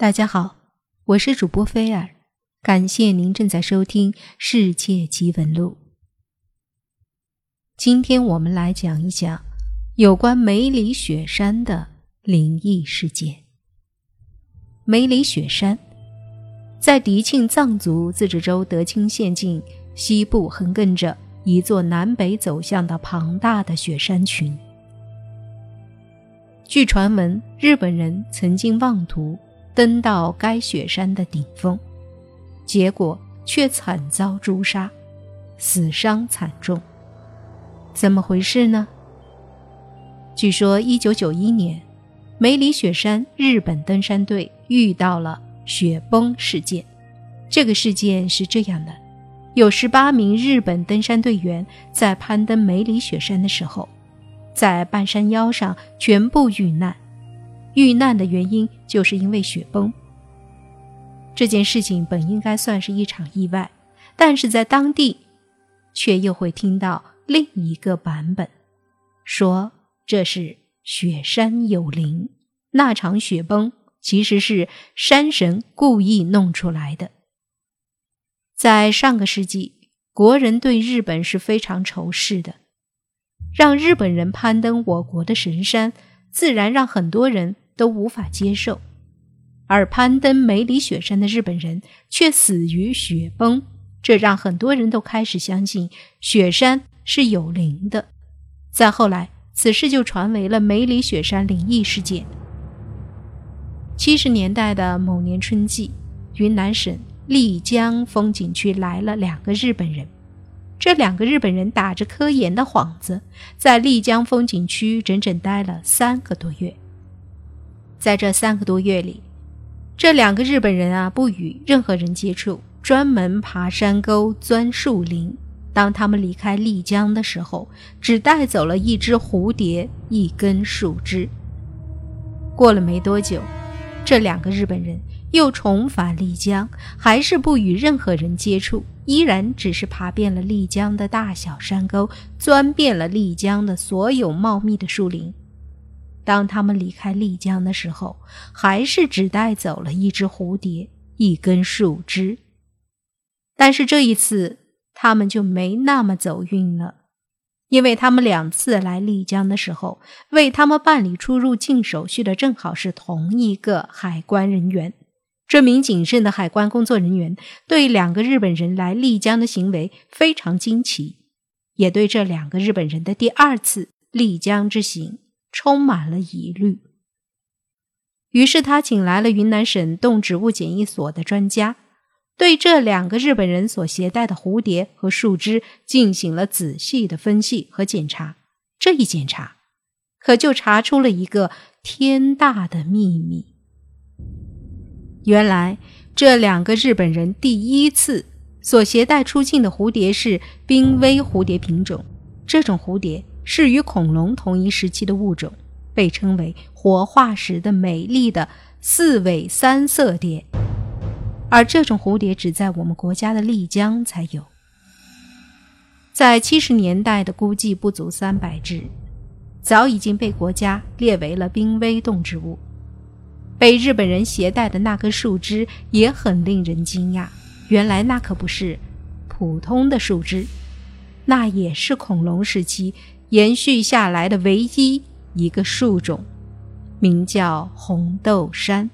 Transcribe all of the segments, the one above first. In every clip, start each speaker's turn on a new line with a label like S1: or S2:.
S1: 大家好，我是主播菲尔，感谢您正在收听《世界奇闻录》。今天我们来讲一讲有关梅里雪山的灵异事件。梅里雪山在迪庆藏族自治州德钦县境西部，横亘着一座南北走向的庞大的雪山群。据传闻，日本人曾经妄图。登到该雪山的顶峰，结果却惨遭诛杀，死伤惨重。怎么回事呢？据说，一九九一年，梅里雪山日本登山队遇到了雪崩事件。这个事件是这样的：有十八名日本登山队员在攀登梅里雪山的时候，在半山腰上全部遇难。遇难的原因就是因为雪崩。这件事情本应该算是一场意外，但是在当地，却又会听到另一个版本，说这是雪山有灵，那场雪崩其实是山神故意弄出来的。在上个世纪，国人对日本是非常仇视的，让日本人攀登我国的神山，自然让很多人。都无法接受，而攀登梅里雪山的日本人却死于雪崩，这让很多人都开始相信雪山是有灵的。再后来，此事就传为了梅里雪山灵异事件。七十年代的某年春季，云南省丽江风景区来了两个日本人，这两个日本人打着科研的幌子，在丽江风景区整整待了三个多月。在这三个多月里，这两个日本人啊不与任何人接触，专门爬山沟、钻树林。当他们离开丽江的时候，只带走了一只蝴蝶、一根树枝。过了没多久，这两个日本人又重返丽江，还是不与任何人接触，依然只是爬遍了丽江的大小山沟，钻遍了丽江的所有茂密的树林。当他们离开丽江的时候，还是只带走了一只蝴蝶、一根树枝。但是这一次，他们就没那么走运了，因为他们两次来丽江的时候，为他们办理出入境手续的正好是同一个海关人员。这名谨慎的海关工作人员对两个日本人来丽江的行为非常惊奇，也对这两个日本人的第二次丽江之行。充满了疑虑，于是他请来了云南省动植物检疫所的专家，对这两个日本人所携带的蝴蝶和树枝进行了仔细的分析和检查。这一检查，可就查出了一个天大的秘密。原来，这两个日本人第一次所携带出境的蝴蝶是濒危蝴蝶品种，这种蝴蝶。是与恐龙同一时期的物种，被称为活化石的美丽的四尾三色蝶，而这种蝴蝶只在我们国家的丽江才有。在七十年代的估计不足三百只，早已经被国家列为了濒危动植物。被日本人携带的那根树枝也很令人惊讶，原来那可不是普通的树枝，那也是恐龙时期。延续下来的唯一一个树种，名叫红豆杉。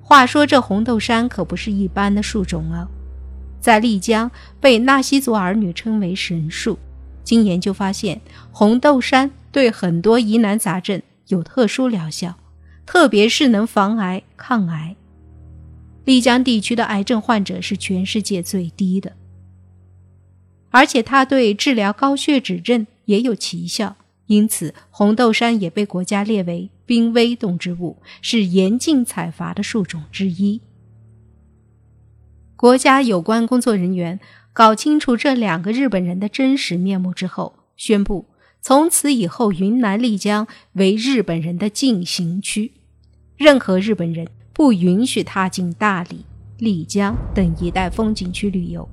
S1: 话说这红豆杉可不是一般的树种哦，在丽江被纳西族儿女称为神树。经研究发现，红豆杉对很多疑难杂症有特殊疗效，特别是能防癌抗癌。丽江地区的癌症患者是全世界最低的。而且它对治疗高血脂症也有奇效，因此红豆杉也被国家列为濒危动植物，是严禁采伐的树种之一。国家有关工作人员搞清楚这两个日本人的真实面目之后，宣布从此以后云南丽江为日本人的禁行区，任何日本人不允许踏进大理、丽江等一带风景区旅游。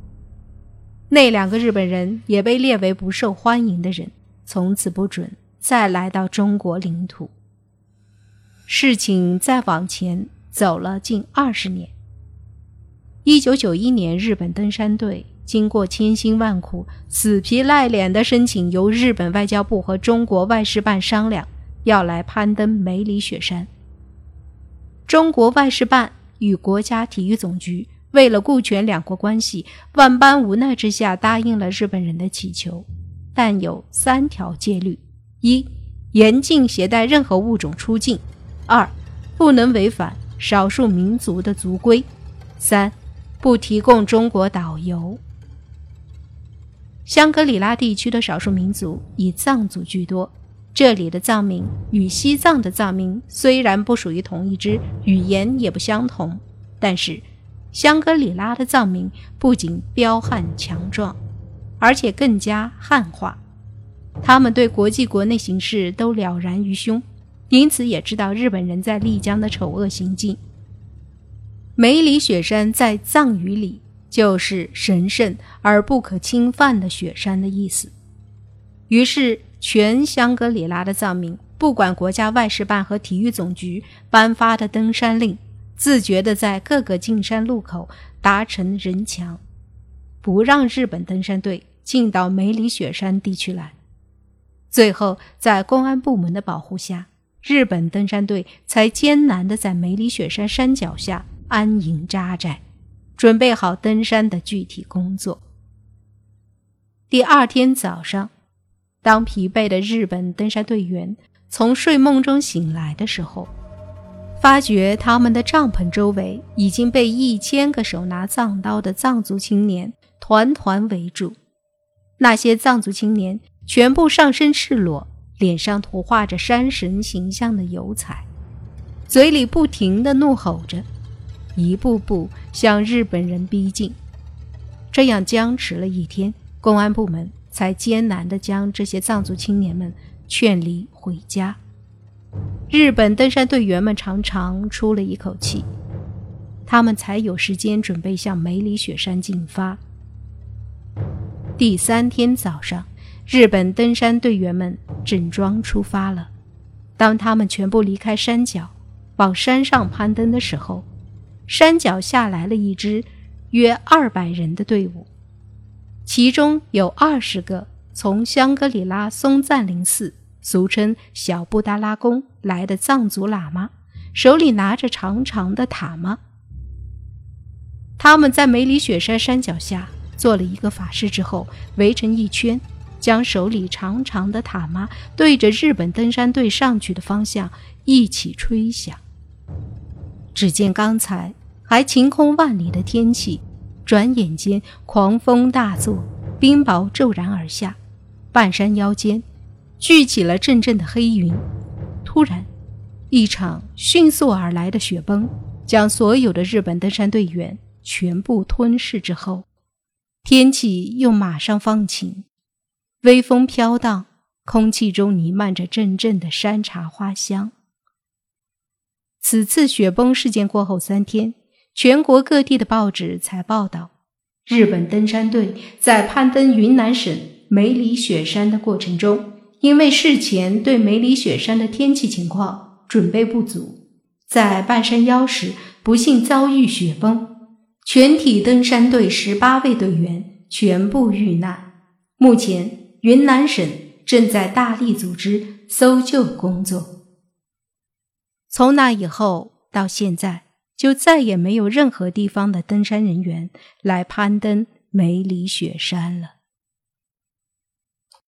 S1: 那两个日本人也被列为不受欢迎的人，从此不准再来到中国领土。事情再往前走了近二十年。一九九一年，日本登山队经过千辛万苦，死皮赖脸的申请由日本外交部和中国外事办商量，要来攀登梅里雪山。中国外事办与国家体育总局为了顾全两国关系，万般无奈之下答应了日本人的祈求，但有三条戒律：一、严禁携带任何物种出境；二、不能违反少数民族的族规；三、不提供中国导游。香格里拉地区的少数民族以藏族居多。这里的藏民与西藏的藏民虽然不属于同一支，语言也不相同，但是香格里拉的藏民不仅彪悍强壮，而且更加汉化。他们对国际国内形势都了然于胸，因此也知道日本人在丽江的丑恶行径。梅里雪山在藏语里就是神圣而不可侵犯的雪山的意思，于是。全香格里拉的藏民，不管国家外事办和体育总局颁发的登山令，自觉地在各个进山路口达成人墙，不让日本登山队进到梅里雪山地区来。最后，在公安部门的保护下，日本登山队才艰难地在梅里雪山山脚下安营扎寨，准备好登山的具体工作。第二天早上。当疲惫的日本登山队员从睡梦中醒来的时候，发觉他们的帐篷周围已经被一千个手拿藏刀的藏族青年团团围住。那些藏族青年全部上身赤裸，脸上涂画着山神形象的油彩，嘴里不停地怒吼着，一步步向日本人逼近。这样僵持了一天，公安部门。才艰难地将这些藏族青年们劝离回家。日本登山队员们长长出了一口气，他们才有时间准备向梅里雪山进发。第三天早上，日本登山队员们整装出发了。当他们全部离开山脚，往山上攀登的时候，山脚下来了一支约二百人的队伍。其中有二十个从香格里拉松赞林寺（俗称小布达拉宫）来的藏族喇嘛，手里拿着长长的塔嘛。他们在梅里雪山山脚下做了一个法事之后，围成一圈，将手里长长的塔嘛对着日本登山队上去的方向一起吹响。只见刚才还晴空万里的天气。转眼间，狂风大作，冰雹骤然而下，半山腰间聚起了阵阵的黑云。突然，一场迅速而来的雪崩将所有的日本登山队员全部吞噬之后，天气又马上放晴，微风飘荡，空气中弥漫着阵阵的山茶花香。此次雪崩事件过后三天。全国各地的报纸才报道，日本登山队在攀登云南省梅里雪山的过程中，因为事前对梅里雪山的天气情况准备不足，在半山腰时不幸遭遇雪崩，全体登山队十八位队员全部遇难。目前，云南省正在大力组织搜救工作。从那以后到现在。就再也没有任何地方的登山人员来攀登梅里雪山了。